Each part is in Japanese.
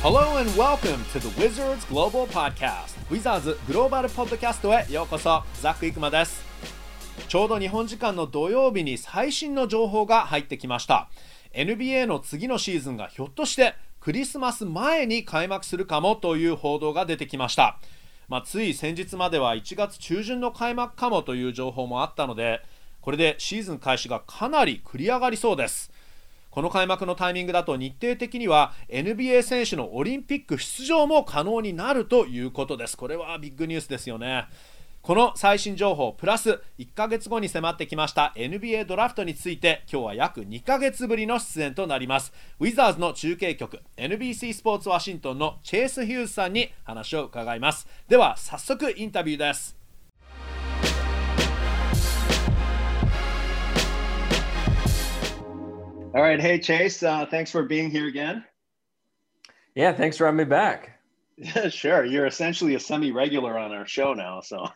Hello and welcome to the Wizards Global Podcast. Wizards グローバルポッドキャストへようこそザック・イクマです。ちょうど日本時間の土曜日に最新の情報が入ってきました。NBA の次のシーズンがひょっとしてクリスマス前に開幕するかもという報道が出てきました。まあ、つい先日までは1月中旬の開幕かもという情報もあったのでこれでシーズン開始がかなり繰り上がりそうです。この開幕のタイミングだと日程的には NBA 選手のオリンピック出場も可能になるということです。これはビッグニュースですよね。この最新情報プラス1ヶ月後に迫ってきました NBA ドラフトについて今日は約2ヶ月ぶりの出演となります。ウィザーズの中継局 NBC スポーツワシントンのチェイス・ヒューズさんに話を伺います。では早速インタビューです。All right. Hey, Chase. Uh, thanks for being here again. Yeah, thanks for having me back. Yeah, sure. You're essentially a semi regular on our show now. So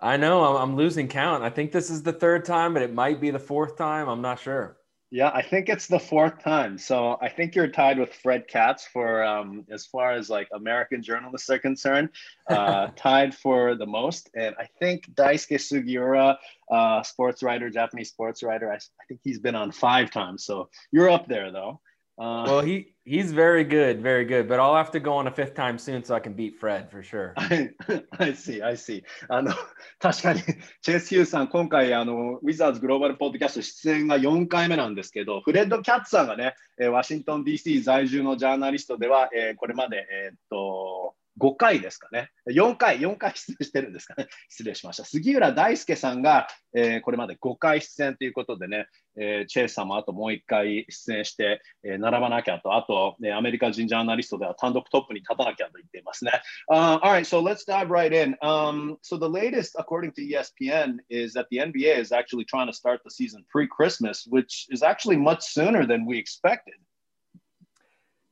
I know I'm, I'm losing count. I think this is the third time, but it might be the fourth time. I'm not sure. Yeah, I think it's the fourth time. So I think you're tied with Fred Katz for um, as far as like American journalists are concerned, uh, tied for the most. And I think Daisuke Sugiura, uh, sports writer, Japanese sports writer, I, I think he's been on five times. So you're up there though. Uh, well, he he's very good, very good. But I'll have to go on a fifth time soon so I can beat Fred for sure. I, I see, I see. あの確かにチェイス・ヒューさん、今回あのウィザーズグローバルポッドキャスト出演が4回目なんですけど、フレッド・キャッツさんがね、ワシントン DC 在住のジャーナリストでは、えー、これまで、えー、っと5回ですかね。4回、4回出演してるんですかね。失礼しました。杉浦大輔さんが、えー、これまで5回出演ということでね、えー、チェイスさんもあともう1回出演して、えー、並ばなきゃと、あと、ね、アメリカ人ジャーナリストでは単独トップに立たなきゃと言っていますね。Uh, all right, so let's dive right in. Um, so the latest, according to ESPN, is that the NBA is actually trying to start the season pre-Christmas, which is actually much sooner than we expected.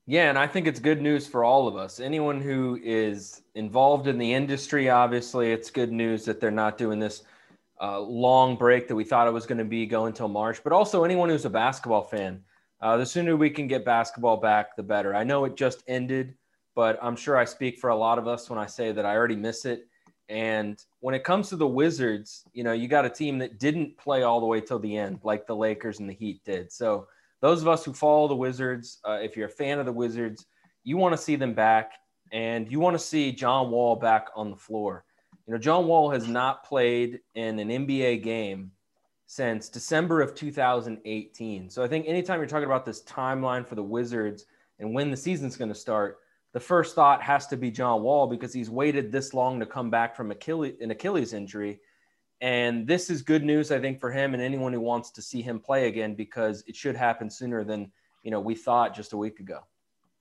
Yeah, and I think it's good news for all of us. Anyone who is involved in the industry, obviously, it's good news that they're not doing this uh, long break that we thought it was going to be going until March. But also, anyone who's a basketball fan, uh, the sooner we can get basketball back, the better. I know it just ended, but I'm sure I speak for a lot of us when I say that I already miss it. And when it comes to the Wizards, you know, you got a team that didn't play all the way till the end, like the Lakers and the Heat did. So, those of us who follow the Wizards, uh, if you're a fan of the Wizards, you want to see them back and you want to see John Wall back on the floor. You know, John Wall has not played in an NBA game since December of 2018. So I think anytime you're talking about this timeline for the Wizards and when the season's going to start, the first thought has to be John Wall because he's waited this long to come back from Achilles, an Achilles injury. And this is good news, I think, for him and anyone who wants to see him play again because it should happen sooner than you know we thought just a week ago.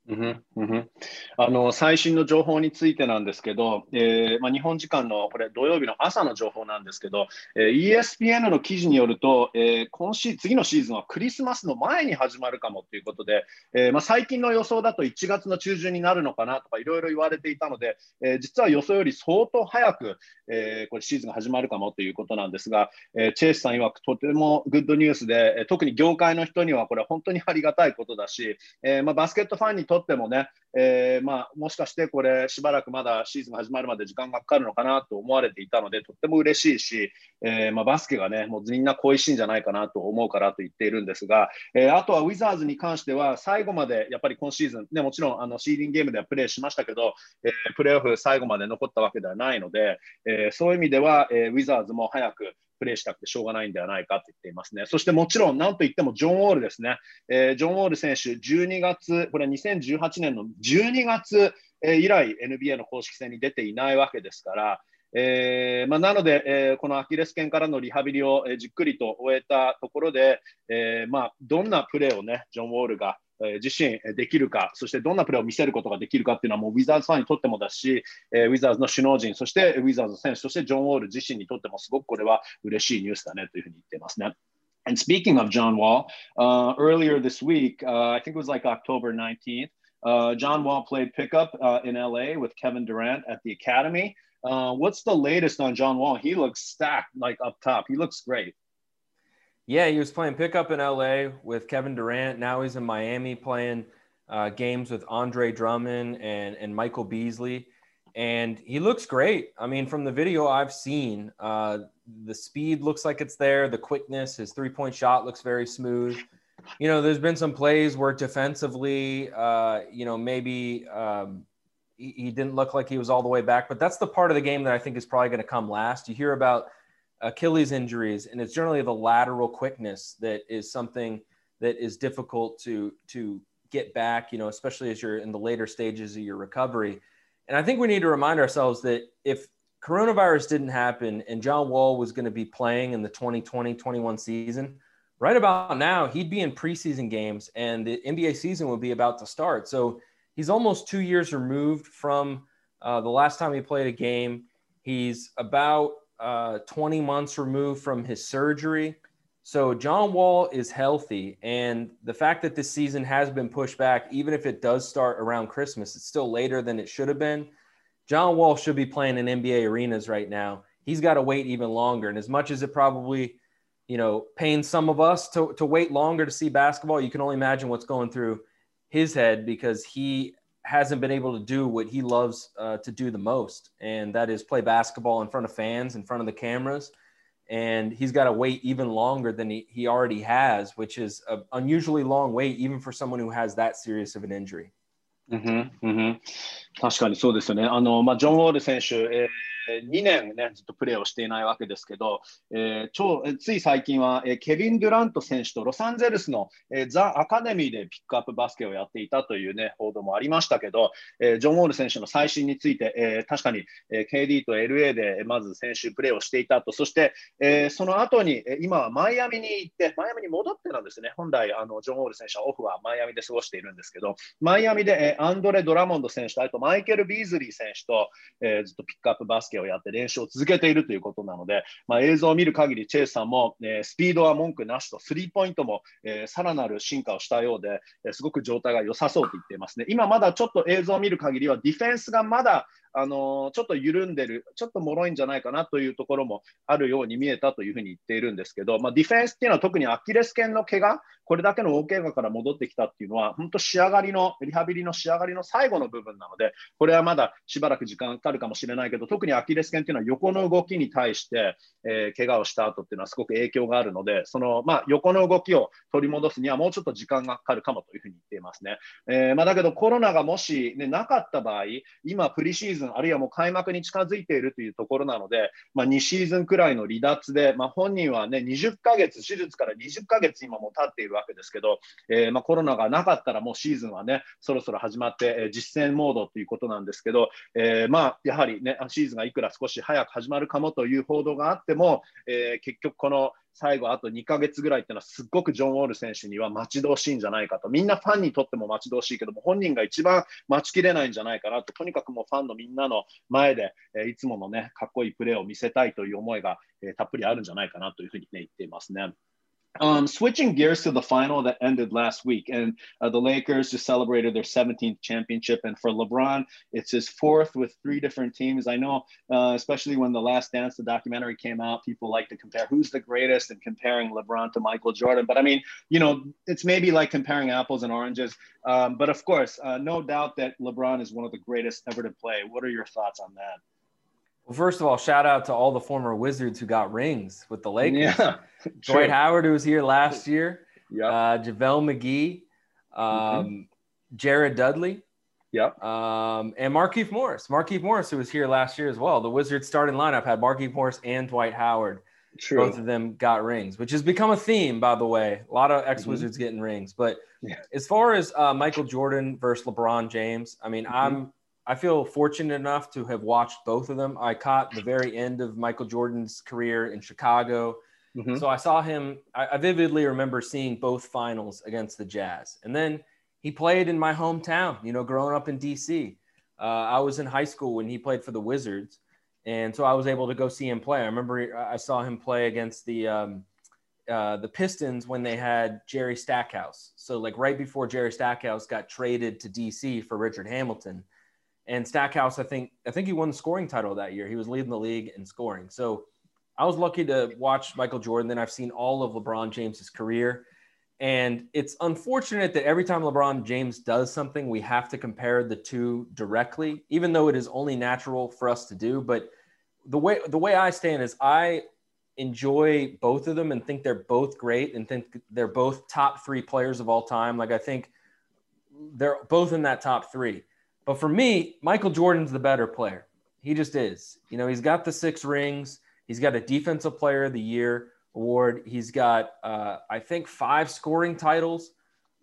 うんうん、あの最新の情報についてなんですけど、えーまあ、日本時間のこれ土曜日の朝の情報なんですけど、えー、ESPN の記事によると、えー、今シ次のシーズンはクリスマスの前に始まるかもということで、えーまあ、最近の予想だと1月の中旬になるのかなとかいろいろ言われていたので、えー、実は予想より相当早く、えー、これシーズンが始まるかもということなんですが、えー、チェイスさん曰くとてもグッドニュースで、特に業界の人にはこれ本当にありがたいことだし、えーまあ、バスケットファンにとってもね、えー、まあ、もしかしてこれしばらくまだシーズン始まるまで時間がかかるのかなと思われていたのでとっても嬉しいし、えー、まあ、バスケがねもうみんな恋しいんじゃないかなと思うからと言っているんですが、えー、あとはウィザーズに関しては最後までやっぱり今シーズン、ね、もちろんあのシーディングゲームではプレーしましたけど、えプレーオフ最後まで残ったわけではないので、えそういう意味では、えウィザーズも早くプレーしたくてしょうがないんではないかと言っていますね。そしてもちろん、なんといってもジョン・ウォールですね。えー、ジョン・ウォール選手、12月、これ2018年の12月、えー、以来 NBA の公式戦に出ていないわけですから、えーまあ、なので、えー、このアキレス腱からのリハビリを、えー、じっくりと終えたところで、えーまあ、どんなプレーをね、ジョン・ウォールが自身できるか、そしてどんなプレーを見せることができるかっていうのは、もうウィザーズファンにとってもだし、えウィザーズの首脳陣、そしてウィザーズ選手、そしてジョン・ウォール自身にとってもすごくこれは嬉しいニュースだねというふうに言っていますね。And speaking of John Wall, uh, earlier this week, uh, I think it was like October 19th, uh, John Wall played pickup uh, in LA with Kevin Durant at the Academy. Uh, what's the latest on John Wall? He looks stacked, like up top. He looks great. Yeah, he was playing pickup in LA with Kevin Durant. Now he's in Miami playing uh, games with Andre Drummond and, and Michael Beasley. And he looks great. I mean, from the video I've seen, uh, the speed looks like it's there, the quickness, his three point shot looks very smooth. You know, there's been some plays where defensively, uh, you know, maybe um, he, he didn't look like he was all the way back, but that's the part of the game that I think is probably going to come last. You hear about Achilles injuries, and it's generally the lateral quickness that is something that is difficult to to get back. You know, especially as you're in the later stages of your recovery. And I think we need to remind ourselves that if coronavirus didn't happen and John Wall was going to be playing in the 2020-21 season, right about now he'd be in preseason games and the NBA season would be about to start. So he's almost two years removed from uh, the last time he played a game. He's about uh, 20 months removed from his surgery. So John Wall is healthy, and the fact that this season has been pushed back, even if it does start around Christmas, it's still later than it should have been. John Wall should be playing in NBA arenas right now. He's got to wait even longer, and as much as it probably, you know, pains some of us to to wait longer to see basketball, you can only imagine what's going through his head because he hasn't been able to do what he loves uh, to do the most, and that is play basketball in front of fans, in front of the cameras. And he's got to wait even longer than he, he already has, which is an unusually long wait, even for someone who has that serious of an injury. うんうん、確かにそうですよね。あのまあ、ジョン・ウォール選手、えー え2年、ね、ずっとプレーをしていないわけですけど、えー、超つい最近は、えー、ケビン・デュラント選手とロサンゼルスの、えー、ザ・アカデミーでピックアップバスケをやっていたという、ね、報道もありましたけど、えー、ジョン・ウォール選手の最新について、えー、確かに、えー、KD と LA でまず先週プレーをしていたと、そして、えー、その後に、今はマイアミに行って、マイアミに戻ってなんですね、本来あのジョン・ウォール選手はオフはマイアミで過ごしているんですけど、マイアミで、えー、アンドレ・ドラモンド選手と、あとマイケル・ビーズリー選手と、えー、ずっとピックアップバスケをやって練習を続けているということなので、まあ、映像を見る限り、チェイさんも、えー、スピードは文句なしと、スリーポイントも、えー、さらなる進化をしたようで、え、すごく状態が良さそうと言っていますね。今まだちょっと映像を見る限りは、ディフェンスがまだあのちょっと緩んでる、ちょっと脆いんじゃないかなというところもあるように見えたというふうに言っているんですけど、まあ、ディフェンスっていうのは特にアキレス腱の怪我、これだけの大怪我から戻ってきたっていうのは、本当仕上がりの、リハビリの仕上がりの最後の部分なので、これはまだしばらく時間かかるかもしれないけど、特にアキレス腱っていうのは横の動きに対して、えー、怪我をした後っていうのはすごく影響があるので、その、まあ、横の動きを取り戻すにはもうちょっと時間がかかるかもというふうに言っていますね。えーまあ、だけどコロナがもし、ね、なかった場合、今プリシーズン、ズンあるいはもう開幕に近づいているというところなので、まあ、2シーズンくらいの離脱で、まあ、本人はね、20ヶ月、手術から20ヶ月今も経っているわけですけど、えー、まあ、コロナがなかったらもうシーズンはね、そろそろ始まって、えー、実戦モードということなんですけど、えー、まあ、やはりね、シーズンがいくら少し早く始まるかもという報道があっても、え結局この最後あと2ヶ月ぐらいっていうのはすっごくジョン・ウォール選手には待ち遠しいんじゃないかとみんなファンにとっても待ち遠しいけども本人が一番待ちきれないんじゃないかなととにかくもうファンのみんなの前で、え、いつものねかっこいいプレーを見せたいという思いが、え、たっぷりあるんじゃないかなというふうに、ね、言っていますね。Um, switching gears to the final that ended last week, and uh, the Lakers just celebrated their 17th championship. And for LeBron, it's his fourth with three different teams. I know, uh, especially when the Last Dance, the documentary came out, people like to compare who's the greatest and comparing LeBron to Michael Jordan. But I mean, you know, it's maybe like comparing apples and oranges. Um, but of course, uh, no doubt that LeBron is one of the greatest ever to play. What are your thoughts on that? Well, first of all, shout out to all the former Wizards who got rings with the Lakers. Yeah, Dwight Howard, who was here last year. Yeah. Uh, JaVale McGee, um, mm-hmm. Jared Dudley. Yep. Um, and Markieff Morris. Markieff Morris, who was here last year as well. The Wizards starting lineup had Markieff Morris and Dwight Howard. True. Both of them got rings, which has become a theme, by the way. A lot of ex Wizards mm-hmm. getting rings. But yeah. as far as uh, Michael Jordan versus LeBron James, I mean, mm-hmm. I'm I feel fortunate enough to have watched both of them. I caught the very end of Michael Jordan's career in Chicago. Mm-hmm. So I saw him, I, I, vividly remember seeing both finals against the Jazz. And then he played in my hometown, you know, growing up in DC. Uh, I was in high school when he played for the Wizards. And so I was able to go see him play. I remember I saw him play against the, um, uh, the Pistons when they had Jerry Stackhouse. So, like right before Jerry Stackhouse got traded to DC for Richard Hamilton and Stackhouse, I think, I think he won the scoring title that year. He was leading the league in scoring. So I was lucky to watch Michael Jordan. Then I've seen all of LeBron James's career. And it's unfortunate that every time LeBron James does something, we have to compare the two directly, even though it is only natural for us to do. But the way the way I stand is I enjoy both of them and think they're both great and think they're both top three players of all time. Like I think they're both in that top three. But for me, Michael Jordan's the better player. He just is. You know, he's got the six rings. He's got a defensive player of the year award. He's got, uh, I think, five scoring titles.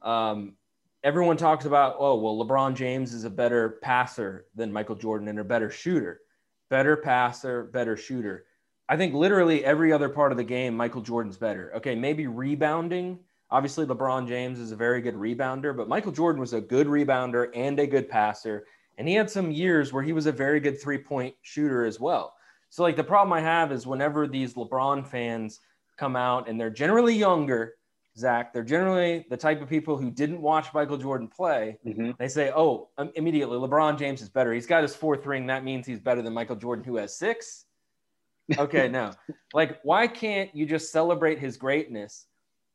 Um, everyone talks about, oh, well, LeBron James is a better passer than Michael Jordan and a better shooter. Better passer, better shooter. I think literally every other part of the game, Michael Jordan's better. Okay, maybe rebounding. Obviously, LeBron James is a very good rebounder, but Michael Jordan was a good rebounder and a good passer. And he had some years where he was a very good three point shooter as well. So, like, the problem I have is whenever these LeBron fans come out and they're generally younger, Zach, they're generally the type of people who didn't watch Michael Jordan play. Mm-hmm. They say, oh, immediately, LeBron James is better. He's got his fourth ring. That means he's better than Michael Jordan, who has six. Okay, no. Like, why can't you just celebrate his greatness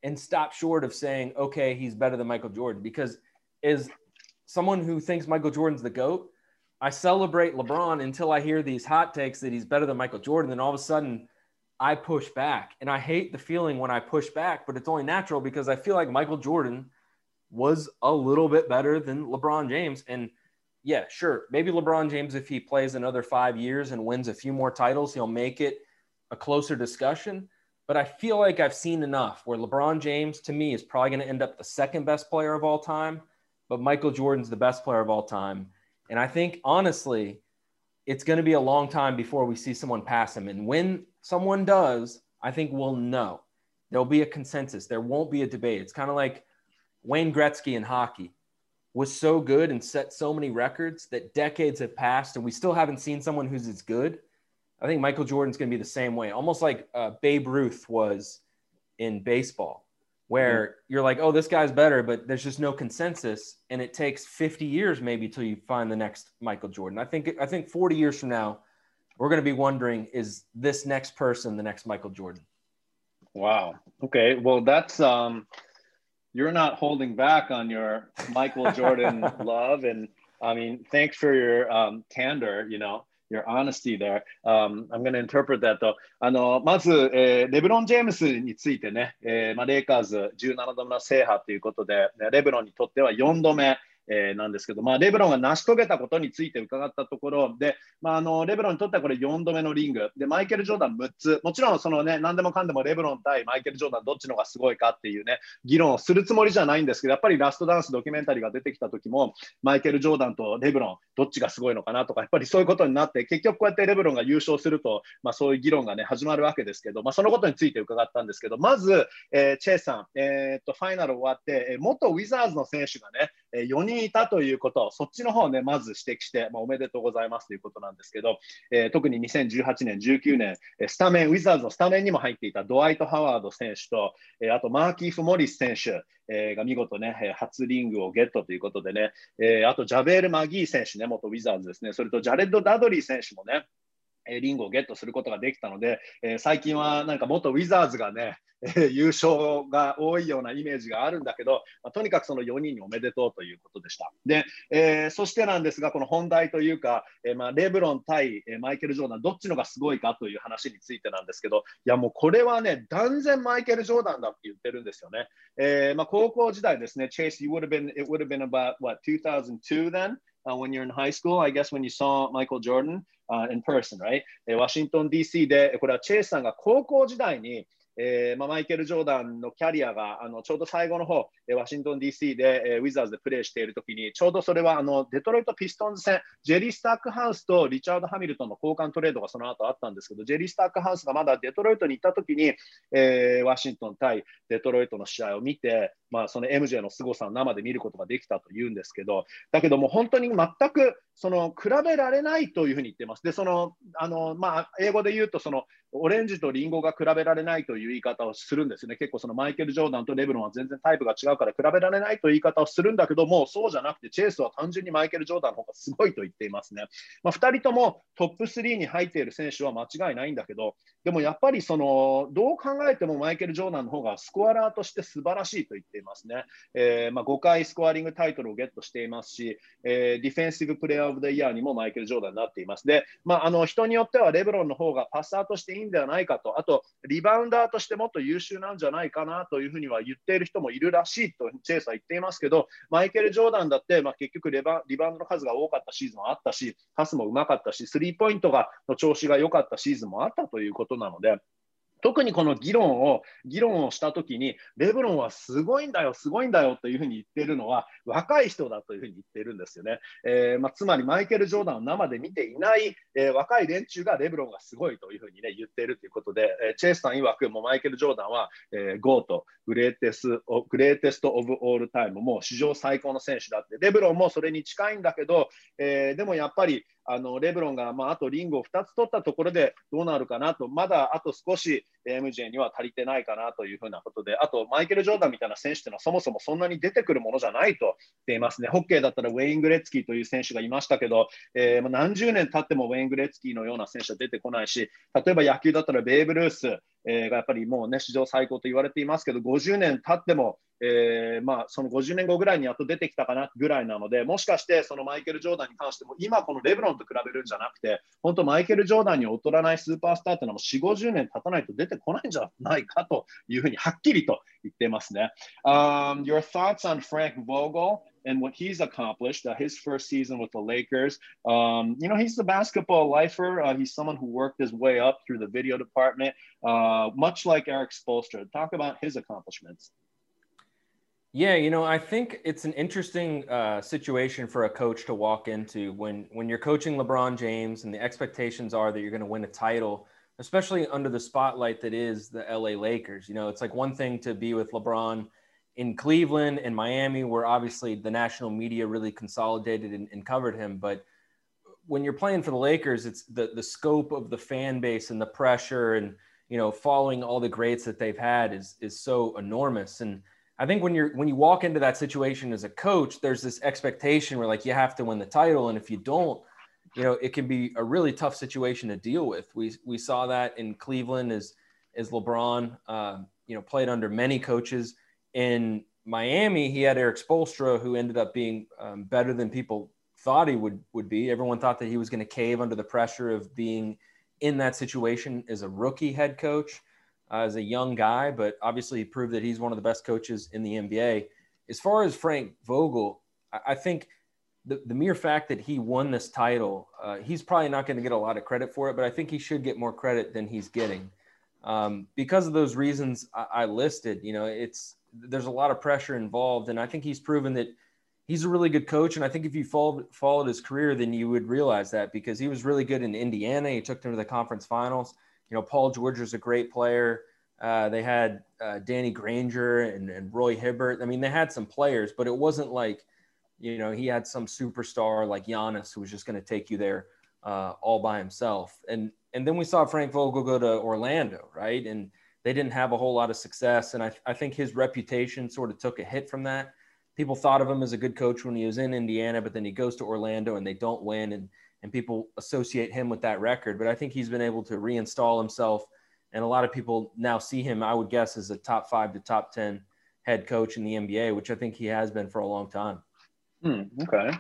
and stop short of saying, okay, he's better than Michael Jordan? Because as someone who thinks Michael Jordan's the GOAT, I celebrate LeBron until I hear these hot takes that he's better than Michael Jordan. Then all of a sudden, I push back. And I hate the feeling when I push back, but it's only natural because I feel like Michael Jordan was a little bit better than LeBron James. And yeah, sure, maybe LeBron James, if he plays another five years and wins a few more titles, he'll make it a closer discussion. But I feel like I've seen enough where LeBron James, to me, is probably going to end up the second best player of all time, but Michael Jordan's the best player of all time. And I think, honestly, it's going to be a long time before we see someone pass him. And when someone does, I think we'll know. There'll be a consensus. There won't be a debate. It's kind of like Wayne Gretzky in hockey was so good and set so many records that decades have passed and we still haven't seen someone who's as good. I think Michael Jordan's going to be the same way, almost like uh, Babe Ruth was in baseball, where mm-hmm. you're like, oh, this guy's better, but there's just no consensus, and it takes 50 years maybe till you find the next Michael Jordan. I think I think 40 years from now, we're going to be wondering is this next person the next Michael Jordan? Wow. Okay. Well, that's um, you're not holding back on your Michael Jordan love, and I mean, thanks for your um, candor. You know. Your honesty there. Um, I'm going to interpret that と。あの、まず、えー、レブロン・ジェームスについてね、えーまあ、レイカーズ17度目の制覇ということで、レブロンにとっては4度目、えー、なんですけど、まあ、レブロンが成し遂げたことについて伺ったところで、まあ、あのレブロンにとってはこれ4度目のリング。でマイケル・ジョーダン6つ。もちろんその、ね、何でもかんでもレブロン対マイケル・ジョーダンどっちのがすごいかっていうね議論をするつもりじゃないんですけどやっぱりラストダンスドキュメンタリーが出てきた時もマイケル・ジョーダンとレブロンどっちがすごいのかなとかやっぱりそういうことになって結局こうやってレブロンが優勝すると、まあ、そういう議論がね始まるわけですけど、まあ、そのことについて伺ったんですけどまず、えー、チェイさん、えー、っとファイナル終わって元ウィザーズの選手がね4人いたということ、そっちの方をね、まず指摘して、まあ、おめでとうございますということなんですけど、えー、特に2018年、19年、スタメン、ウィザーズのスタメンにも入っていたドワイト・ハワード選手と、え、あとマーキーフ・モリス選手、え、が見事ね、初リングをゲットということでね、え、あとジャベール・マギー選手ね、元ウィザーズですね、それとジャレッド・ダドリー選手もね、リングをゲットすることができたので、えー、最近はなんか元ウィザーズがね、えー、優勝が多いようなイメージがあるんだけど、まあ、とにかくその4人におめでとうということでした。で、えー、そしてなんですが、この本題というか、えーまあ、レブロン対マイケル・ジョーダン、どっちのがすごいかという話についてなんですけど、いやもうこれはね、断然マイケル・ジョーダンだって言ってるんですよね。えーまあ、高校時代ですね、Chase, you would have been, it would have been about what, 2002 then? uh, when you're in high school, I guess when you saw Michael Jordan uh, in person, right? ワシントン DC で、これはチェイスさんが高校時代に、 えーまあ、マイケル・ジョーダンのキャリアがあのちょうど最後の方、えー、ワシントン DC で、えー、ウィザーズでプレーしているときに、ちょうどそれはあのデトロイト・ピストンズ戦、ジェリー・スタックハウスとリチャード・ハミルトンの交換トレードがその後あったんですけど、ジェリー・スタックハウスがまだデトロイトに行ったときに、えー、ワシントン対デトロイトの試合を見て、まあ、その MJ の凄さを生で見ることができたというんですけど、だけども本当に全くその比べられないというふうに言ってます。で、そのあのまあ、英語で言うとその、オレンジとリンゴが比べられないという言い方をするんですね。結構そのマイケル・ジョーダンとレブロンは全然タイプが違うから比べられないという言い方をするんだけども、そうじゃなくて、チェイスは単純にマイケル・ジョーダンの方がすごいと言っていますね。まあ、2人ともトップ3に入っている選手は間違いないんだけど、でもやっぱりそのどう考えてもマイケル・ジョーダンの方がスコアラーとして素晴らしいと言っていますね。えー、まあ、5回スコアリングタイトルをゲットしていますし、えー、ディフェンシブプレーヤーオブ・ザ・イヤーにもマイケル・ジョーダンになっています。で、まあ、あの人によってはレブロンの方がパサーとしていいんではないかと、あとリバウンダーとしてもっと優秀なんじゃないかなというふうには言っている人もいるらしいとチェイスは言っていますけど、マイケル・ジョーダンだって、まあ、結局レバリバウンドの数が多かったシーズンもあったし、パスもうまかったし、スリーポイントがの調子が良かったシーズンもあったということなので、特にこの議論を議論をしたときに、レブロンはすごいんだよ、すごいんだよというふうに言っているのは、若い人だというふうに言っているんですよね。えー、まあ、つまり、マイケル・ジョーダンを生で見ていない、えー、若い連中がレブロンがすごいというふうに、ね、言っているということで、えー、チェイスさん曰く、もマイケル・ジョーダンは、えー、 GOAT、greates- greatest of all time、もう史上最高の選手だって、レブロンもそれに近いんだけど、え、でもやっぱり、あのレブロンが、まあ、あとリングを2つ取ったところでどうなるかなと、まだあと少し MJ には足りてないかなというふうなことで、あとマイケル・ジョーダンみたいな選手というのはそもそもそんなに出てくるものじゃないと言っていますね。ホッケーだったらウェイン・グレッツキーという選手がいましたけど、えー、何十年経ってもウェイン・グレッツキーのような選手は出てこないし、例えば野球だったらベーブ・ルース、えー、がやっぱりもうね、史上最高と言われていますけど、50年経っても、えー、まあ、その50年後ぐらいにやっと出てきたかなぐらいなので、もしかしてそのマイケル・ジョーダンに関しても、今このレブロンと比べるんじゃなくて、本当マイケル・ジョーダンに劣らないスーパースターっていうのはもう4、50年経たないと出てこないんじゃないかというふうにはっきりと言ってますね。Um, your thoughts on Frank Vogel? and what he's accomplished. Uh, his first season with the Lakers, um, you know, he's the basketball lifer. Uh, he's someone who worked his way up through the video department, uh, much like Eric Spolstra. Talk about his accomplishments. Yeah, you know, I think it's an interesting uh, situation for a coach to walk into when when you're coaching LeBron James and the expectations are that you're going to win a title, especially under the spotlight that is the LA Lakers. You know, it's like one thing to be with LeBron in Cleveland and Miami, where obviously the national media really consolidated and, and covered him, but when you're playing for the Lakers, it's the the scope of the fan base and the pressure and you know following all the greats that they've had is is so enormous and I think when you're when you walk into that situation as a coach, there's this expectation where like you have to win the title, and if you don't, you know, it can be a really tough situation to deal with. We we saw that in Cleveland as as LeBron, uh, you know, played under many coaches. In Miami, he had Eric Spolstra, who ended up being um, better than people thought he would would be. Everyone thought that he was going to cave under the pressure of being in that situation as a rookie head coach as a young guy, but obviously he proved that he's one of the best coaches in the NBA. As far as Frank Vogel, I, think the, the mere fact that he won this title, uh, he's probably not going to get a lot of credit for it, but I think he should get more credit than he's getting. Um, because of those reasons I, I listed, you know, it's there's a lot of pressure involved, and I think he's proven that he's a really good coach. And I think if you followed, followed his career, then you would realize that because he was really good in Indiana. He took them to the conference finals you know, Paul George is a great player. Uh, they had uh, Danny Granger and, and Roy Hibbert. I mean, they had some players, but it wasn't like, you know, he had some superstar like Giannis who was just going to take you there uh, all by himself. And and then we saw Frank Vogel go to Orlando, right? And they didn't have a whole lot of success. And I, I think his reputation sort of took a hit from that. People thought of him as a good coach when he was in Indiana, but then he goes to Orlando and they don't win. And and people associate him with that record. But I think he's been able to reinstall himself, and a lot of people now see him, I would guess, as a top five to top 10 head coach in the NBA, which I think he has been for a long time. Hmm, okay.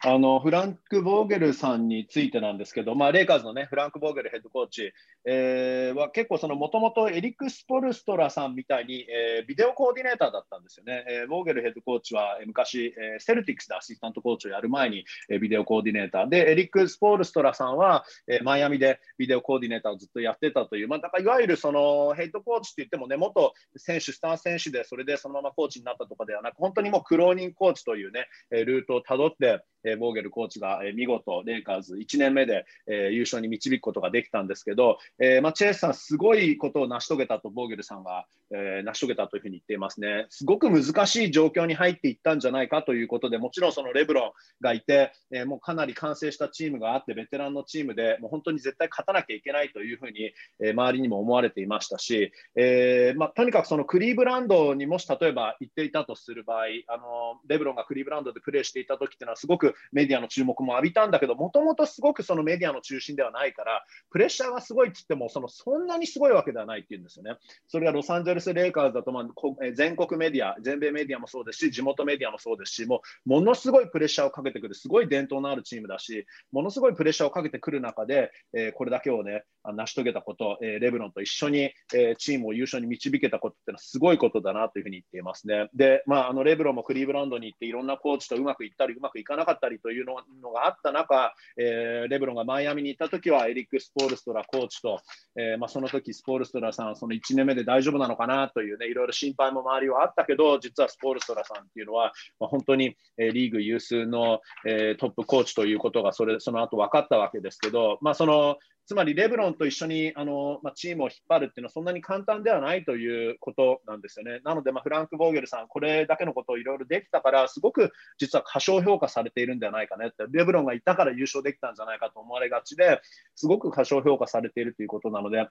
あのフランク・ボーゲルさんについてなんですけど、まあ、レイカーズの、ね、フランク・ボーゲルヘッドコーチ、えー、は結構、もともとエリック・スポルストラさんみたいに、えー、ビデオコーディネーターだったんですよね。えー、ボーゲルヘッドコーチは、昔、えー、セルティックスでアシスタントコーチをやる前に、えー、ビデオコーディネーターで、エリック・スポルストラさんは、えー、マイアミでビデオコーディネーターをずっとやってたという、まあ、だからいわゆるそのヘッドコーチって言ってもね、元選手、スター選手で、それでそのままコーチになったとかではなく、本当にもう苦労人コーチというね、ルートをたどって、えー、ボーゲルコーチが、えー、見事、レイカーズ1年目で、えー、優勝に導くことができたんですけど、えーまあ、チェイスさん、すごいことを成し遂げたと、ボーゲルさんが、えー、成し遂げたというふうに言っていますね。すごく難しい状況に入っていったんじゃないかということで、もちろんそのレブロンがいて、えー、もうかなり完成したチームがあって、ベテランのチームで、もう本当に絶対勝たなきゃいけないというふうに、えー、周りにも思われていましたし、えーまあ、とにかくそのクリーブランドにもし例えば行っていたとする場合、あのレブロンがクリーブランドでプレーしていた時っていうのは、すごくメディアの注目も浴びたんだけど、もともとすごくそのメディアの中心ではないから、プレッシャーがすごいって言っても、そのそんなにすごいわけではないっていうんですよね。それがロサンゼルス・レイカーズだと、まあ、全国メディア、全米メディアもそうですし、地元メディアもそうですし、もうものすごいプレッシャーをかけてくる、すごい伝統のあるチームだし、ものすごいプレッシャーをかけてくる中で、えー、これだけをね、成し遂げたこと、えー、レブロンと一緒に、えー、チームを優勝に導けたことってのはすごいことだなというふうに言っていますね。で、まあ、あのレブロンもクリーブランドに行っていろんなコーチとうまくいったりうまくいかなかったたりというのがあった中、えー、レブロンがマイアミに行った時はエリック・スポールストラコーチと、えーまあ、その時スポールストラさんその1年目で大丈夫なのかなというねいろいろ心配も周りはあったけど実はスポールストラさんっていうのは、まあ、本当に、え、リーグ有数の、え、トップコーチということがそれその後分かったわけですけど、まあ、そのつまりレブロンと一緒にあの、まあ、チームを引っ張るっていうのはそんなに簡単ではないということなんですよね。なので、まあ、フランク・ボーゲルさん、これだけのことをいろいろできたから、すごく実は過小評価されているんではないかねって、レブロンがいたから優勝できたんじゃないかと思われがちですごく過小評価されているということなので、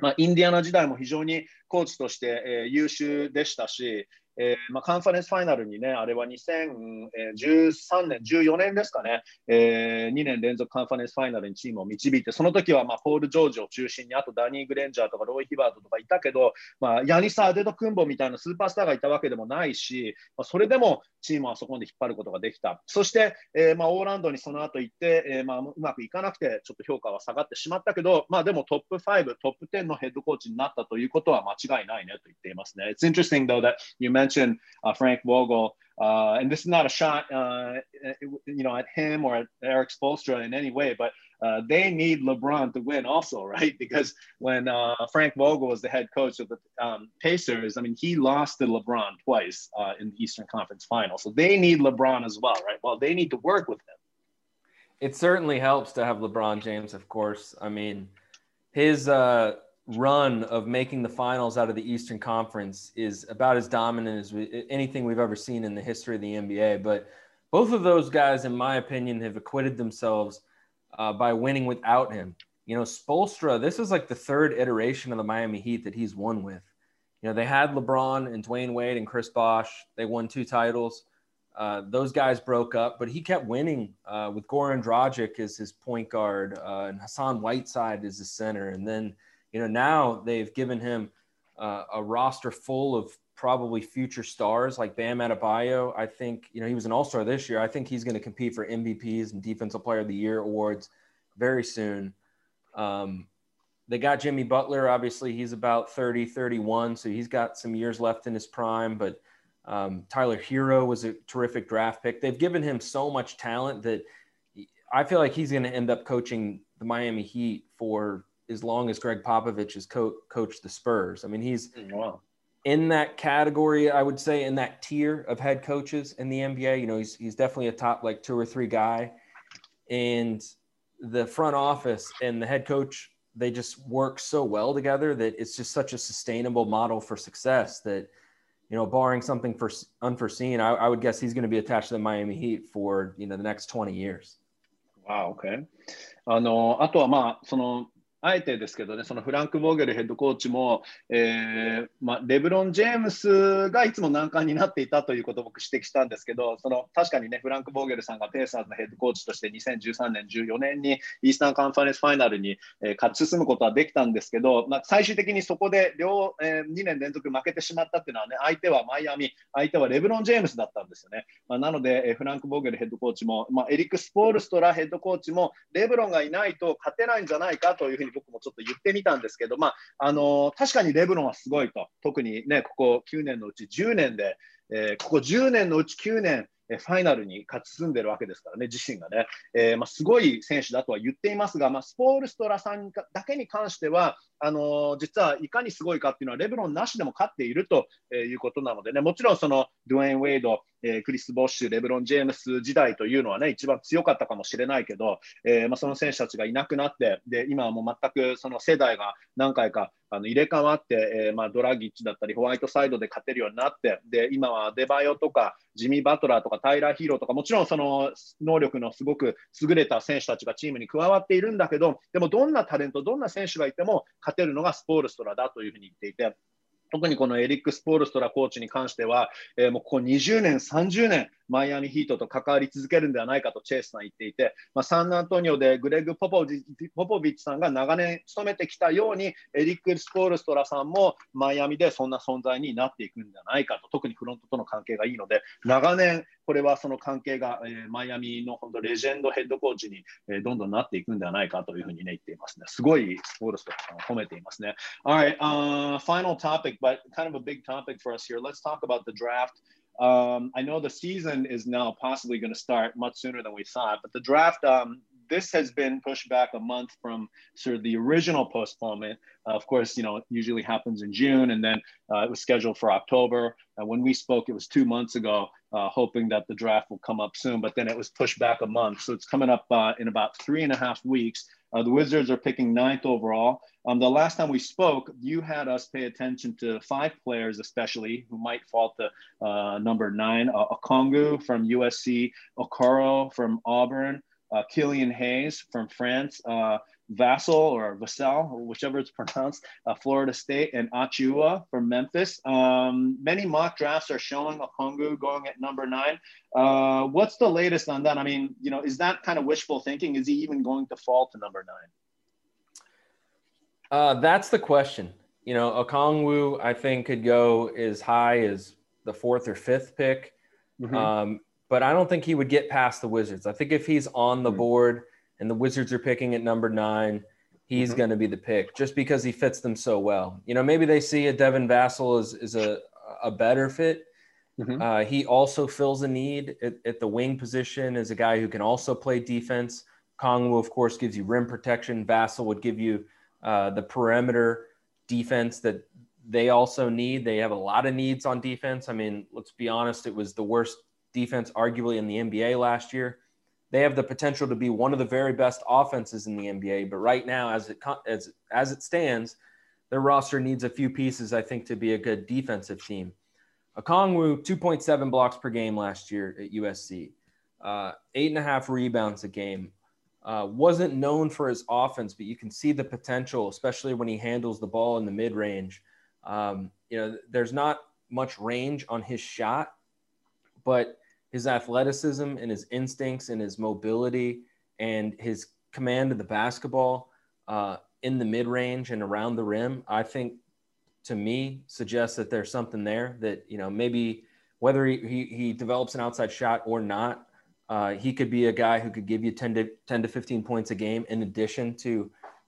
まあ、インディアナ時代も非常にコーチとして、え、優秀でしたし、えーまあ、カンファレンスファイナルにね、あれは2013年、14年ですかね、えー、2年連続カンファレンスファイナルにチームを導いて、その時はまあポール・ジョージを中心に、あとダニー・グレンジャーとかロイ・ヒバートとかいたけど、まあ、ヤニサ・アデド・クンボみたいなスーパースターがいたわけでもないし、まあ、それでもチームはそこまで引っ張ることができた。そして、えーまあ、オーランドにその後行って、えーまあ、うまくいかなくて、ちょっと評価は下がってしまったけど、まあ、でもトップ5、トップ10のヘッドコーチになったということは間違いないねと言っていますね。It's interesting though that you mentioned、uh, Frank Vogel. Uh, and this is not a shot, uh, you know, at him or at Eric Spolstra in any way, but uh, they need LeBron to win also, right? Because when uh, Frank Vogel was the head coach of the um, Pacers, I mean, he lost to LeBron twice uh, in the Eastern Conference Final. So they need LeBron as well, right? Well, they need to work with him. It certainly helps to have LeBron James, of course. I mean, his uh, run of making the finals out of the Eastern Conference is about as dominant as we, anything we've ever seen in the history of the NBA. But both of those guys, in my opinion, have acquitted themselves uh, by winning without him. You know, Spolstra, this is like the third iteration of the Miami Heat that he's won with. You know, they had LeBron and Dwayne Wade and Chris Bosh. They won two titles. Uh, those guys broke up, but he kept winning uh, with Goran Dragic as his point guard uh, and Hassan Whiteside as his center. And then – you know, now they've given him uh, a roster full of probably future stars like Bam Adebayo. I think, you know, he was an all star this year. I think he's going to compete for MVPs and Defensive Player of the Year awards very soon. Um, they got Jimmy Butler. Obviously, he's about 30, 31, so he's got some years left in his prime. But um, Tyler Hero was a terrific draft pick. They've given him so much talent that I feel like he's going to end up coaching the Miami Heat for as long as Greg Popovich has co- coached the Spurs. I mean, he's mm, wow. in that category, I would say, in that tier of head coaches in the NBA. You know, he's, he's definitely a top like two or three guy. And the front office and the head coach, they just work so well together that it's just such a sustainable model for success that, you know, barring something for unforeseen, I, I would guess he's going to be attached to the Miami Heat for, you know, the next 20 years. Wow, okay. あのあとはまあその あえてですけどね、そのフランク・ボーゲルヘッドコーチも、えーまあ、レブロン・ジェームスがいつも難関になっていたということを僕指摘したんですけど、その確かにね、フランク・ボーゲルさんがペーサーズのヘッドコーチとして2013年、14年にイースタンカンファレンスファイナルに、えー、勝ち進むことはできたんですけど、まあ、最終的にそこで両、えー、2年連続負けてしまったっていうのはね、相手はマイアミ、相手はレブロン・ジェームスだったんですよね。まあ、なので、えー、フランク・ボーゲルヘッドコーチも、ま、エリック・スポールストラヘッドコーチも、レブロンがいないと勝てないんじゃないかというふうに僕もちょっと言ってみたんですけど、まあ、あの確かにレブロンはすごいと、特にね、ここ9年のうち10年で、えー、ここ10年のうち9年、えファイナルに勝ち進んでるわけですからね、自身がね、えー、まあ、すごい選手だとは言っていますが、まあ、スポールストラさんだけに関しては、あの、実はいかにすごいかっていうのは、レブロンなしでも勝っているということなのでね、もちろんそのドゥエン・ウェイド、えー、クリス・ボッシュ、レブロン・ジェームス時代というのはね、一番強かったかもしれないけど、えー、まあ、その選手たちがいなくなって、で今はもう全くその世代が何回かあの入れ替わって、えー、まあ、ドラギッチだったり、ホワイトサイドで勝てるようになって、で今はデバイオとか、ジミー・バトラーとか、タイラー・ヒーローとか、もちろんその能力のすごく優れた選手たちがチームに加わっているんだけど、でもどんなタレント、どんな選手がいても勝てるのがスポールストラだというふうに言っていて、特にこのエリック・スポールストラコーチに関しては、えー、もうここ20年、30年、マイアミヒートと関わり続けるんではないかとチェイスさん言っていて、まあ、サンアントニオでグレグ・ポポビッチさんが長年務めてきたように、エリック・スポールストラさんもマイアミでそんな存在になっていくんではないかと、特にフロントとの関係がいいので、長年、これはその関係が、えー、マイアミの本当レジェンドヘッドコーチに、えー、どんどんなっていくんではないかというふうに、ね、言っていますね。すごいスポールストラさんを褒めていますね。Alright,、uh, final topic, but kind of a big topic for us here. Let's talk about the draft. Um, I know the season is now possibly going to start much sooner than we thought, but the draft, um, this has been pushed back a month from sort of the original postponement. Uh, of course, you know, it usually happens in June, and then uh, it was scheduled for October. And when we spoke, it was two months ago, uh, hoping that the draft will come up soon, but then it was pushed back a month. So it's coming up uh, in about three and a half weeks. Uh, the Wizards are picking ninth overall. Um, the last time we spoke, you had us pay attention to five players, especially who might fall to uh, number nine: uh, Okongu from USC, Okoro from Auburn, uh, Killian Hayes from France, uh, Vassal or Vassal, whichever it's pronounced, uh, Florida State, and Achua from Memphis. Um, many mock drafts are showing Okongu going at number nine. Uh, what's the latest on that? I mean, you know, is that kind of wishful thinking? Is he even going to fall to number nine? Uh, that's the question. You know, Okongwu, I think, could go as high as the fourth or fifth pick. Mm-hmm. Um, but I don't think he would get past the Wizards. I think if he's on the mm-hmm. board and the Wizards are picking at number nine, he's mm-hmm. going to be the pick just because he fits them so well. You know, maybe they see a Devin Vassal as, as a, a better fit. Mm-hmm. Uh, he also fills a need at, at, the wing position as a guy who can also play defense. Kongwu, of course, gives you rim protection. Vassal would give you uh, the perimeter defense that they also need. They have a lot of needs on defense. I mean, let's be honest, it was the worst defense arguably in the NBA last year they have the potential to be one of the very best offenses in the NBA. But right now, as it as as it stands, their roster needs a few pieces, I think, to be a good defensive team. Okongwu, 2.7 blocks per game last year at USC, uh, eight and a half rebounds a game. Uh, wasn't known for his offense, but you can see the potential, especially when he handles the ball in the mid range. Um, you know, there's not much range on his shot, but his athleticism and his instincts and his mobility and his command of the basketball uh, in the mid range and around the rim, I think to me suggests that there's something there that, you know, maybe whether he, he, he develops an outside shot or not, uh, he could be a guy who could give you 10 to 10 to 15 points a game in addition to,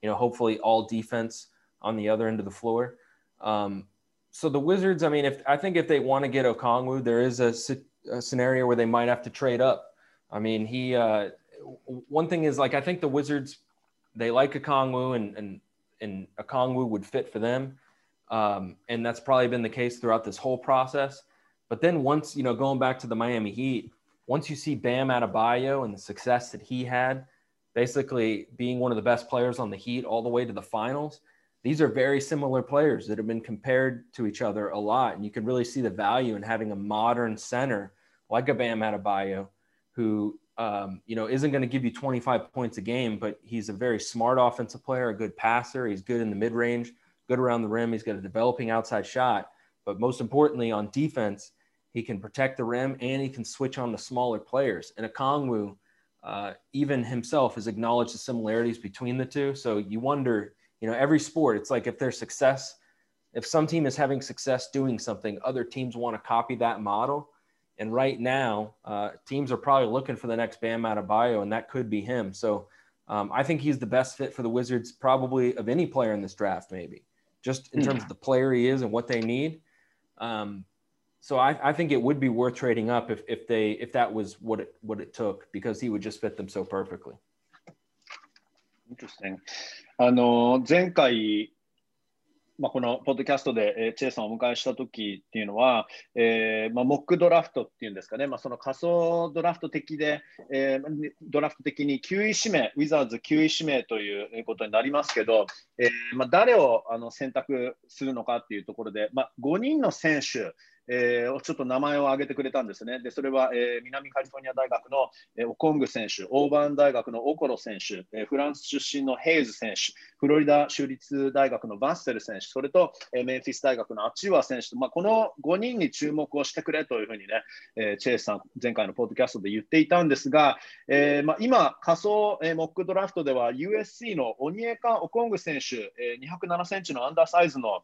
you know, hopefully all defense on the other end of the floor. Um, so the Wizards, I mean, if I think if they want to get Okongwu, there is a a scenario where they might have to trade up. I mean, he uh, one thing is like I think the Wizards they like a Kongwu and and and a Kongwu would fit for them, um, and that's probably been the case throughout this whole process. But then once you know, going back to the Miami Heat, once you see Bam Adebayo and the success that he had, basically being one of the best players on the Heat all the way to the finals, these are very similar players that have been compared to each other a lot. And you can really see the value in having a modern center like a Bam Adebayo, who um, you know isn't going to give you 25 points a game, but he's a very smart offensive player, a good passer. He's good in the mid range, good around the rim. He's got a developing outside shot, but most importantly on defense, he can protect the rim and he can switch on the smaller players. And a Kongwu, uh, even himself has acknowledged the similarities between the two. So you wonder you know, every sport, it's like if there's success, if some team is having success doing something, other teams want to copy that model. And right now, uh, teams are probably looking for the next Bam Adebayo, and that could be him. So um, I think he's the best fit for the Wizards, probably of any player in this draft, maybe just in terms of the player he is and what they need. Um, so I, I, think it would be worth trading up if, if they if that was what it what it took because he would just fit them so perfectly. Interesting. あの前回まあ、このポッドキャストで、え、チェイさんをお迎えした時っていうのは、えーまあ、モックドラフトっていうんですかね、まあ、その仮想ドラフト的で、えー、ドラフト的に9位指名、ウィザーズ9位指名ということになりますけど、えーまあ、誰をあの選択するのかっていうところで、まあ、5人の選手、えー、ちょっと名前を挙げてくれたんですね。で、それは、えー、南カリフォルニア大学の、えー、オコング選手、オーバーン大学のオコロ選手、えー、フランス出身のヘイズ選手、フロリダ州立大学のバッセル選手、それと、えー、メンフィス大学のアチュワ選手と、まあ、この5人に注目をしてくれというふうにね、えー、チェイスさん、前回のポッドキャストで言っていたんですが、えーまあ、今、仮想、えー、モックドラフトでは USC のオニエカ・オコング選手、えー、207センチのアンダーサイズの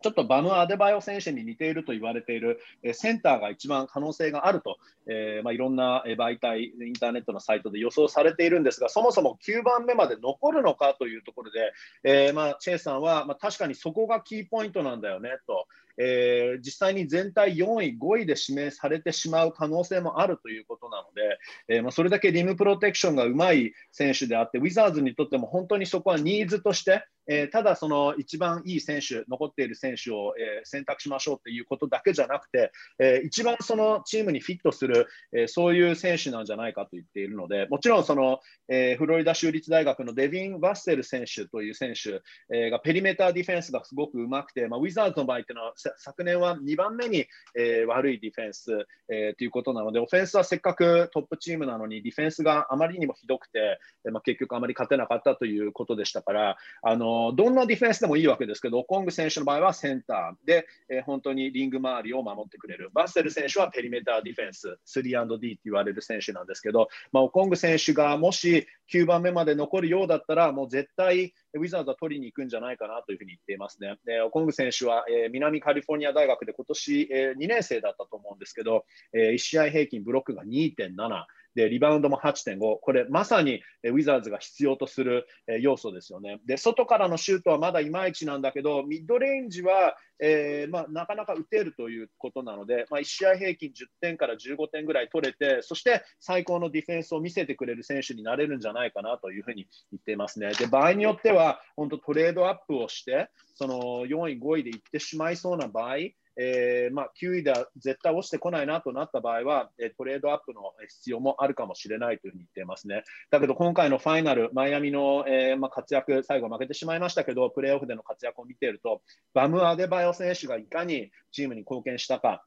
ちょっとバム・アデバイオ選手に似ていると言われている、えセンターが一番可能性があると、えー、まあ、いろんな媒体、インターネットのサイトで予想されているんですが、そもそも9番目まで残るのかというところで、えー、まあ、チェイさんは、まあ、確かにそこがキーポイントなんだよねと。えー、実際に全体4位、5位で指名されてしまう可能性もあるということなので、えー、まあ、それだけリムプロテクションがうまい選手であって、ウィザーズにとっても本当にそこはニーズとして、えー、ただその一番いい選手、残っている選手を、え選択しましょうということだけじゃなくて、え一番そのチームにフィットする、えそういう選手なんじゃないかと言っているので、もちろんその、えフロリダ州立大学のデビン・バッセル選手という選手、えがペリメーターディフェンスがすごくうまくて、まあ、ウィザーズの場合っていうのは昨年は2番目に、え悪いディフェンス、えということなので、オフェンスはせっかくトップチームなのに、ディフェンスがあまりにもひどくて、えまあ、結局あまり勝てなかったということでしたから、あのどんなディフェンスでもいいわけですけど、コング選手の場合はセンターで、え、本当にリング周りを守ってくれる。バッセル選手はペリメーターディフェンス、3&D って言われる選手なんですけど、まあ、オコング選手がもし9番目まで残るようだったら、もう絶対ウィザーズは取りに行くんじゃないかなというふうに言っていますね。でオコング選手は、え、南カリフォルニア大学で今年、えー、2年生だったと思うんですけど、えー、1試合平均ブロックが2.7。で、リバウンドも8.5、これまさにウィザーズが必要とする要素ですよね。で、外からのシュートはまだいまいちなんだけど、ミッドレンジは、えーまあ、なかなか打てるということなので、まあ、1試合平均10点から15点ぐらい取れて、そして最高のディフェンスを見せてくれる選手になれるんじゃないかなというふうに言っていますね。で、場合によっては、本当トレードアップをして、その4位、5位で行ってしまいそうな場合、えー、まあ、9位では絶対落ちてこないなとなった場合は、えトレードアップの必要もあるかもしれないというふうに言っていますね。だけど今回のファイナル、マイアミの、えー、まあ、活躍、最後負けてしまいましたけど、プレーオフでの活躍を見ていると、バム・アデバイオ選手がいかにチームに貢献したか、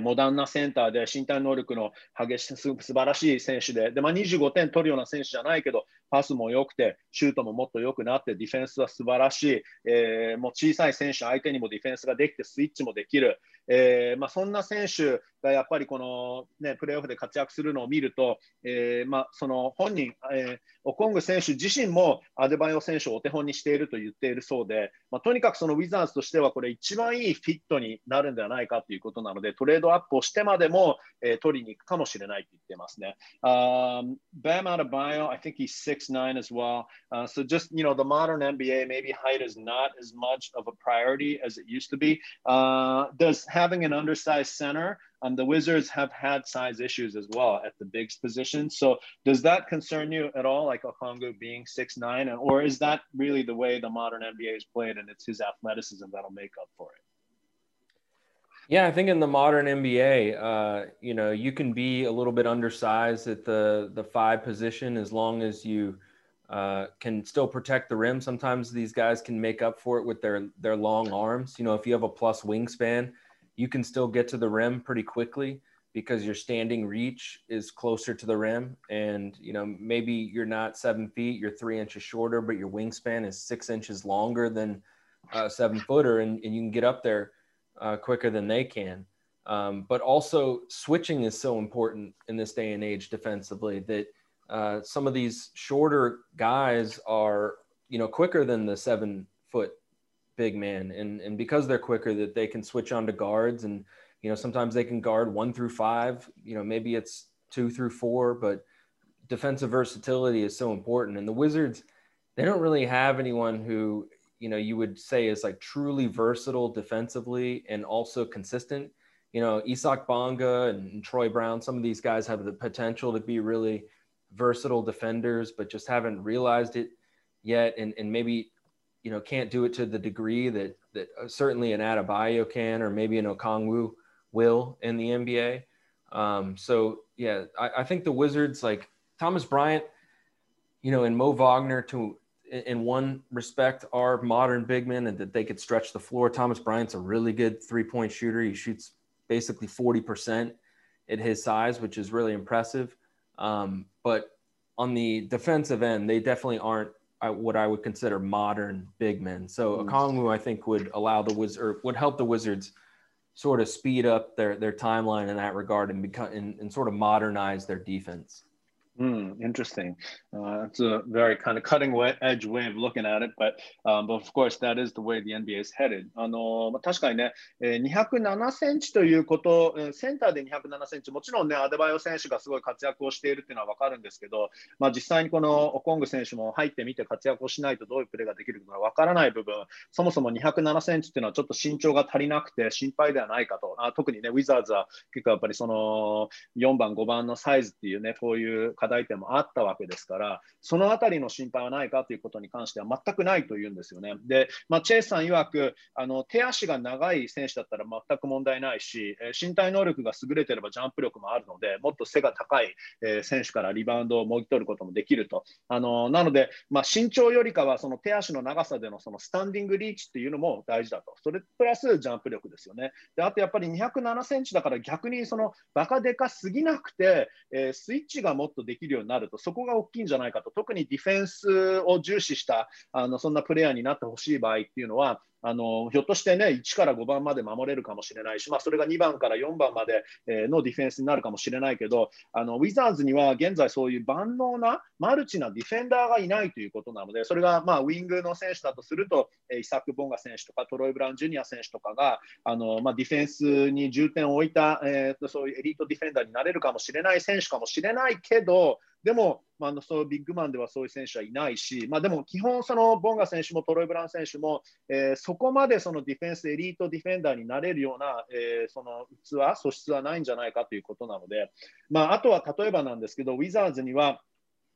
モダンなセンターで身体能力の激しい素晴らしい選手でで、まあ、25点取るような選手じゃないけどパスも良くてシュートももっと良くなってディフェンスは素晴らしい、えー、もう小さい選手相手にもディフェンスができてスイッチもできる、えー、まあ、そんな選手がやっぱりこの、ね、プレーオフで活躍するのを見ると、えー、まあ、その本人、えオコング選手自身もアデバイオ選手をお手本にしていると言っているそうで、まあ、とにかくそのウィザーズとしてはこれ一番いいフィットになるんではないかということなのでトレードアップをしてまでも、え、取りに行くかもしれないと言ってますね。Um, Bam Adebayo, I think he's 6'9 as well. Uh, so just, you know, the modern NBA, maybe height is not as much of a priority as it used to be. Uh, does having an undersized center Um, the Wizards have had size issues as well at the bigs position. So does that concern you at all, like Okongu being six nine, or is that really the way the modern NBA is played, and it's his athleticism that'll make up for it? Yeah, I think in the modern NBA, uh, you know, you can be a little bit undersized at the the five position as long as you uh, can still protect the rim. Sometimes these guys can make up for it with their their long arms. You know, if you have a plus wingspan, you can still get to the rim pretty quickly because your standing reach is closer to the rim. And, you know, maybe you're not seven feet, you're three inches shorter, but your wingspan is six inches longer than a seven footer, and, and you can get up there uh, quicker than they can. Um, but also, switching is so important in this day and age defensively that uh, some of these shorter guys are, you know, quicker than the seven foot big man, and and because they're quicker, that they can switch on to guards, and you know sometimes they can guard one through five. You know maybe it's two through four, but defensive versatility is so important. And the Wizards, they don't really have anyone who you know you would say is like truly versatile defensively and also consistent. You know, Isak Bonga and, Troy Brown, some of these guys have the potential to be really versatile defenders, but just haven't realized it yet. And, and maybe you know, can't do it to the degree that that uh, certainly an Adebayo can, or maybe an Okongwu will in the NBA. Um, so yeah, I, I, think the Wizards like Thomas Bryant, you know, and Mo Wagner to in one respect are modern big men and that they could stretch the floor. Thomas Bryant's a really good three point shooter. He shoots basically 40% at his size, which is really impressive. Um, but on the defensive end, they definitely aren't what I would consider modern big men. So mm. Okongwu, I think, would allow the Wizard would help the Wizards sort of speed up their their timeline in that regard and become and, and sort of modernize their defense. Mm, interesting. Uh, it's a very kind of cutting edge way of looking at it, but, um, but of course that is the way the NBA is headed. あのまあ、確かにね、えー、207センチということ、センターで207センチ、もちろんね、アデバイオ選手がすごい活躍をしているっていうのは分かるんですけど、まあ、実際にこのオコング選手も入ってみて活躍をしないとどういうプレーができるか分からない部分、そもそも207センチっていうのはちょっと身長が足りなくて心配ではないかと、あ特にね、ウィザーズは結構やっぱりその4番、5番のサイズっていうね、こういう課題点もあったわけですから、そのあたりの心配はないかということに関しては全くないというんですよね。で、まあ、チェイスさん曰くあの、手足が長い選手だったら全く問題ないし、身体能力が優れてればジャンプ力もあるので、もっと背が高い選手からリバウンドをもぎ取ることもできると。あのなので、まあ、身長よりかはその手足の長さでのそのスタンディングリーチっていうのも大事だと。それプラスジャンプ力ですよね。であとやっぱり207センチだから逆にそのバカでかすぎなくて、えー、スイッチがもっとでできるようになると、そこが大きいんじゃないかと、特にディフェンスを重視したあのそんなプレイヤーになってほしい場合っていうのは、あのひょっとしてね、1から5番まで守れるかもしれないし、まあ、それが2番から4番までのディフェンスになるかもしれないけど、あのウィザーズには現在そういう万能なマルチなディフェンダーがいないということなので、それがまあウィングの選手だとすると、イサク・ボンガ選手とかトロイ・ブラウン・ジュニア選手とかがあの、まあ、ディフェンスに重点を置いた、えー、そういうエリートディフェンダーになれるかもしれない選手かもしれないけど、でも、まあ、そうビッグマンではそういう選手はいないし、まあ、でも基本、そのボンガ選手もトロイ・ブラン選手も、えー、そこまでそのディフェンス、エリートディフェンダーになれるような、えー、その器、素質はないんじゃないかということなので、まあ、あとは例えばなんですけど、ウィザーズには、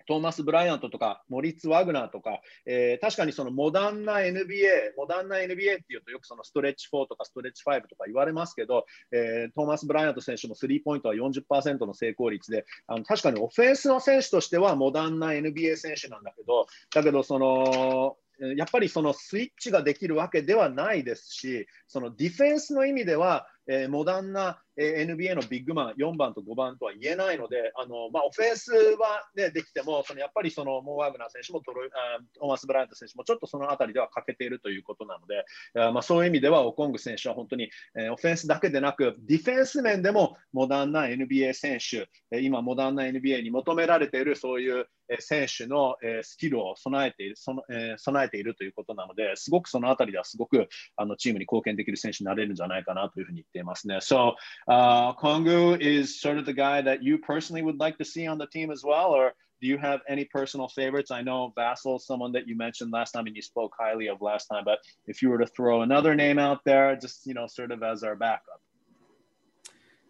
トーマス・ブライアントとか、モリッツ・ワグナーとか、えー、確かにそのモダンな NBA、モダンな NBA っていうとよくそのストレッチ4とかストレッチ5とか言われますけど、えー、トーマス・ブライアント選手もスリーポイントは40%の成功率で、あの確かにオフェンスの選手としてはモダンな NBA 選手なんだけど、だけどその、やっぱりそのスイッチができるわけではないですし、そのディフェンスの意味では、えー、モダンな、えー、NBA のビッグマン4番と5番とは言えないので、あのまあ、オフェンスは、ね、できても、そのやっぱりそのモー・ワグナー選手もトロあトーマス・ブライアント選手もちょっとそのあたりでは欠けているということなので、あまあ、そういう意味ではオコング選手は本当に、えー、オフェンスだけでなく、ディフェンス面でもモダンな NBA 選手、え、今、モダンな NBA に求められているそういう選手のスキルを備えているその、えー、備えているということなので、すごくそのあたりではすごくあのチームに貢献できる選手になれるんじゃないかなというふうに言って いますね。So, uh, Kongu is sort of the guy that you personally would like to see on the team as well, or do you have any personal favorites? I know Vassal, someone that you mentioned last time and you spoke highly of last time, but if you were to throw another name out there, just, you know, sort of as our backup.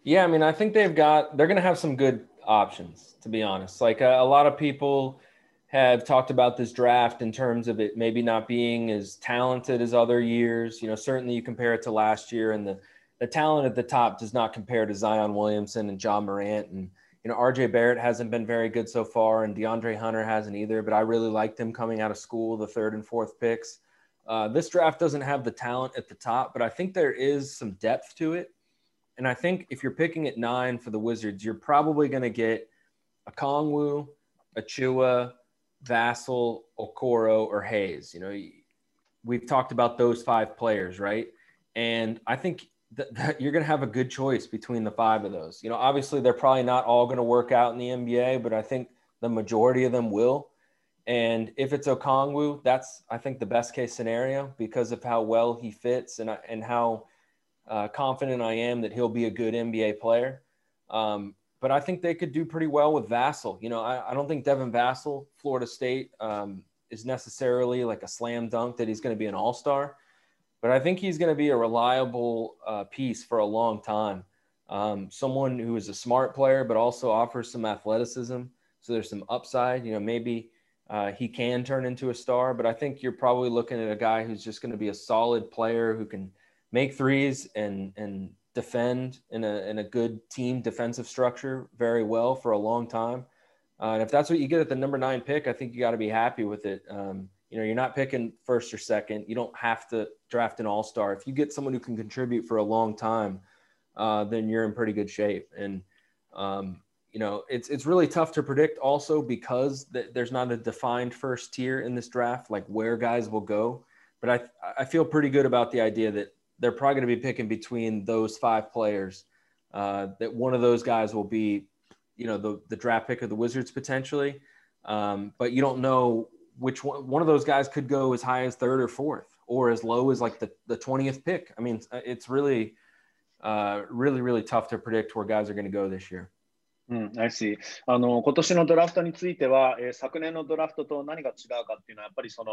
Yeah, I mean, I think they've got, they're going to have some good options, to be honest. Like a, a lot of people have talked about this draft in terms of it maybe not being as talented as other years. You know, certainly you compare it to last year, and the the talent at the top does not compare to Zion Williamson and John Morant. And you know, RJ Barrett hasn't been very good so far, and DeAndre Hunter hasn't either. But I really liked him coming out of school, the third and fourth picks. Uh, this draft doesn't have the talent at the top, but I think there is some depth to it. And I think if you're picking at nine for the Wizards, you're probably going to get a Kongwu, a Chua, Vassal, Okoro, or Hayes. You know, we've talked about those five players, right? And I think that, that you're going to have a good choice between the five of those. You know, obviously they're probably not all going to work out in the NBA, but I think the majority of them will. And if it's Okongwu, that's I think the best case scenario because of how well he fits and and how uh, confident I am that he'll be a good NBA player. Um, but I think they could do pretty well with Vassal. You know, I, I don't think Devin Vassal, Florida State, um, is necessarily like a slam dunk that he's going to be an all star, but I think he's going to be a reliable uh, piece for a long time. Um, someone who is a smart player, but also offers some athleticism. So there's some upside. You know, maybe uh, he can turn into a star, but I think you're probably looking at a guy who's just going to be a solid player who can make threes and and defend in a in a good team defensive structure very well for a long time. Uh, and if that's what you get at the number nine pick, I think you got to be happy with it. Um, you know, you're not picking first or second. You don't have to draft an all star. If you get someone who can contribute for a long time, uh, then you're in pretty good shape. And um, you know, it's it's really tough to predict also because th- there's not a defined first tier in this draft, like where guys will go. But I I feel pretty good about the idea that they're probably going to be picking between those five players. Uh, that one of those guys will be, you know, the the draft pick of the Wizards potentially. Um, but you don't know which one. One of those guys could go as high as third or fourth, or as low as like the the twentieth pick. I mean, it's really, uh, really, really tough to predict where guys are going to go this year. うん、I see. あの今年のドラフトについては、えー、昨年のドラフトと何が違うかっていうのは、やっぱりその、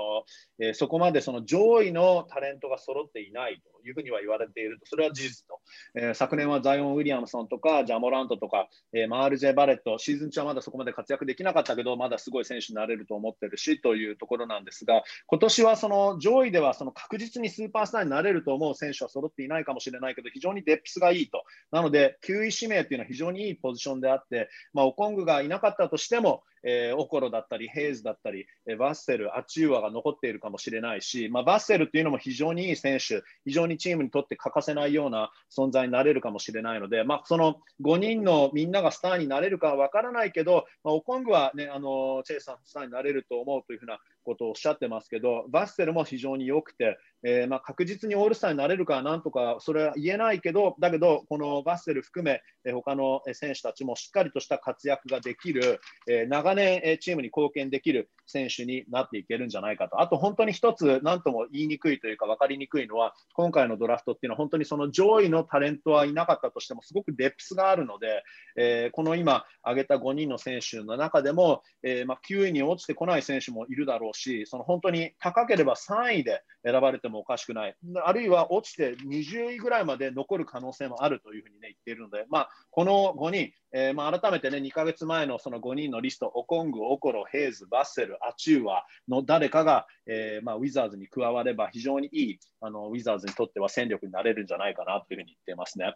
えー、そこまでその上位のタレントが揃っていないというふうには言われていると、それは事実と。えー、昨年はザイオン・ウィリアムソンとか、ジャモラントとか、え、マール・ジェ・バレット、シーズン中はまだそこまで活躍できなかったけど、まだすごい選手になれると思ってるしというところなんですが、今年はその上位ではその確実にスーパースターになれると思う選手は揃っていないかもしれないけど、非常にデップスがいいと。なので、9位指名っていうのは非常にいいポジションであって、まあ、オコングがいなかったとしても、えー、オコロだったり、ヘイズだったり、えー、バッセル、アチューアが残っているかもしれないし、まあ、バッセルっていうのも非常にいい選手、非常にチームにとって欠かせないような存在になれるかもしれないので、まあ、その5人のみんながスターになれるかは分からないけど、まあ、オコングは、ね、あのチェイスさん、スターになれると思うというふうなことをおっしゃってますけど、バッセルも非常に良くて、えー、まあ、確実にオールスターになれるかはなんとかそれは言えないけど、だけど、このバッセル含め、えー、他の選手たちもしっかりとした活躍ができる、えー、長年、チームに貢献できる選手になっていけるんじゃないかと。あと本当に一つ何とも言いにくいというか分かりにくいのは、今回のドラフトっていうのは本当にその上位のタレントはいなかったとしても、すごくデップスがあるので、えー、この今挙げた5人の選手の中でも、えー、まあ、9位に落ちてこない選手もいるだろうし、その本当に高ければ3位で選ばれてもおかしくない。あるいは落ちて20位ぐらいまで残る可能性もあるというふうに、ね、言っているので、まあ、この5人、えー、まあ、改めてね、2ヶ月前のその5人のリスト、オコング、オコロ、ヘイズ、バッセル、アチューワの誰かが、えー、まあ、ウィザーズに加われば非常にいいあのウィザーズにとっては戦力になれるんじゃないかなというふうに言ってますね。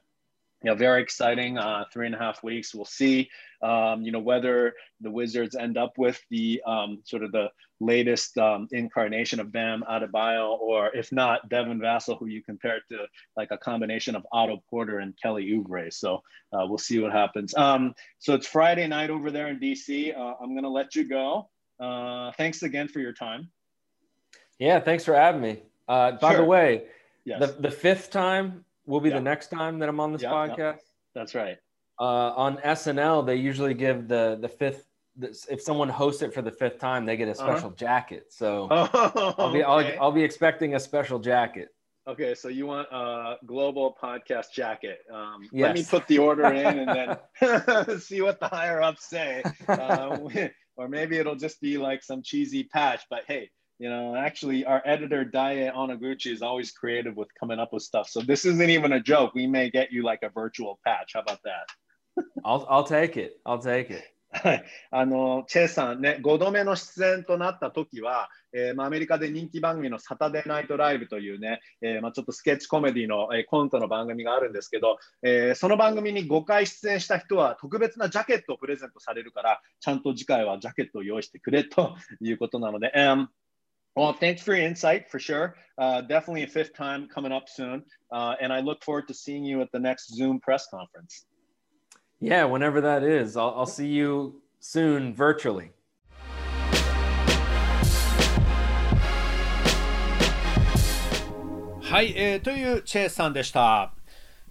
You know, very exciting. Uh, three and a half weeks. We'll see, um, you know, whether the Wizards end up with the um, sort of the latest um, incarnation of Bam Adebayo, or if not, Devin Vassell, who you compare to like a combination of Otto Porter and Kelly Oubre. So uh, we'll see what happens. Um, so it's Friday night over there in DC. Uh, I'm going to let you go. Uh, thanks again for your time. Yeah, thanks for having me. Uh, by sure. the way, yes. the, the fifth time will be yeah. the next time that I'm on this yeah, podcast. Yeah. That's right. Uh, on SNL, they usually give the the fifth. If someone hosts it for the fifth time, they get a uh-huh. special uh-huh. jacket. So oh, I'll be okay. I'll, I'll be expecting a special jacket. Okay, so you want a global podcast jacket? Um, yes. Let me put the order in and then see what the higher ups say. Uh, or maybe it'll just be like some cheesy patch. But hey, you know, actually, our editor Daye Onaguchi is always creative with coming up with stuff. So this isn't even a joke. We may get you like a virtual patch. How about that? I'll I'll take it. I'll take it. はい、あのチェイさんね、5度目の出演となった時は、えーまあ、アメリカで人気番組のサタデーナイトライブというね、えーまあ、ちょっとスケッチコメディの、えー、コントの番組があるんですけど、えー、その番組に5回出演した人は特別なジャケットをプレゼントされるから、ちゃんと次回はジャケットを用意してくれということなので、um, Well, thanks for your insight for sure. Uh, definitely a fifth time coming up soon. Uh, and I look forward to seeing you at the next Zoom press conference. Yeah, whenever that is. I'll, I'll see you soon virtually. はい、えー、というチェイさんでした。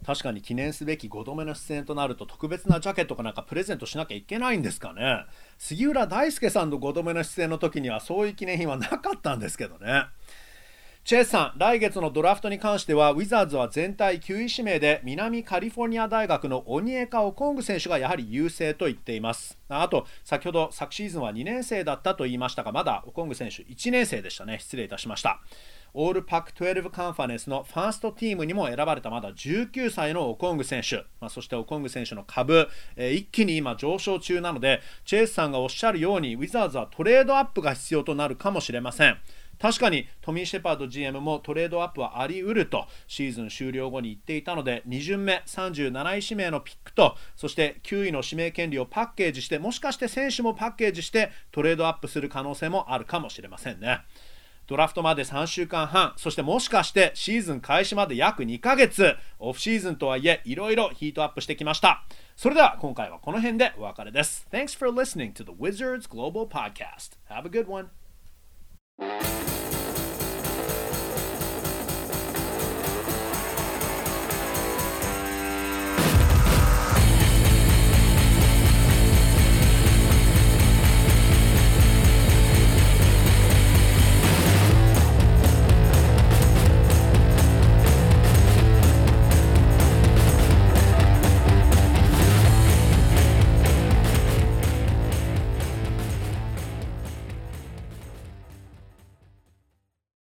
確かに記念すべき5度目の出演となると特別なジャケットかなんかプレゼントしなきゃいけないんですかね。杉浦大輔さんの5度目の出演の時にはそういう記念品はなかったんですけどね。チェイさん来月のドラフトに関してはウィザーズは全体9位指名で南カリフォルニア大学のオニエカ・オコング選手がやはり優勢と言っています。あと先ほど昨シーズンは2年生だったと言いましたがまだオコング選手1年生でしたね。失礼いたしました。オールパック12カンファレンスのファーストチームにも選ばれたまだ19歳のオコング選手、まあ、そしてオコング選手の株、えー、一気に今上昇中なのでチェイスさんがおっしゃるようにウィザーズはトレードアップが必要となるかもしれません。確かにトミー・シェパード GM もトレードアップはあり得るとシーズン終了後に言っていたので2巡目37位指名のピックとそして9位の指名権利をパッケージしてもしかして選手もパッケージしてトレードアップする可能性もあるかもしれませんね。ドラフトまで3週間半、そしてもしかしてシーズン開始まで約2ヶ月、オフシーズンとはいえ、いろいろヒートアップしてきました。それでは今回はこの辺でお別れです。Thanks for listening to the Wizards Global Podcast. Have a good one.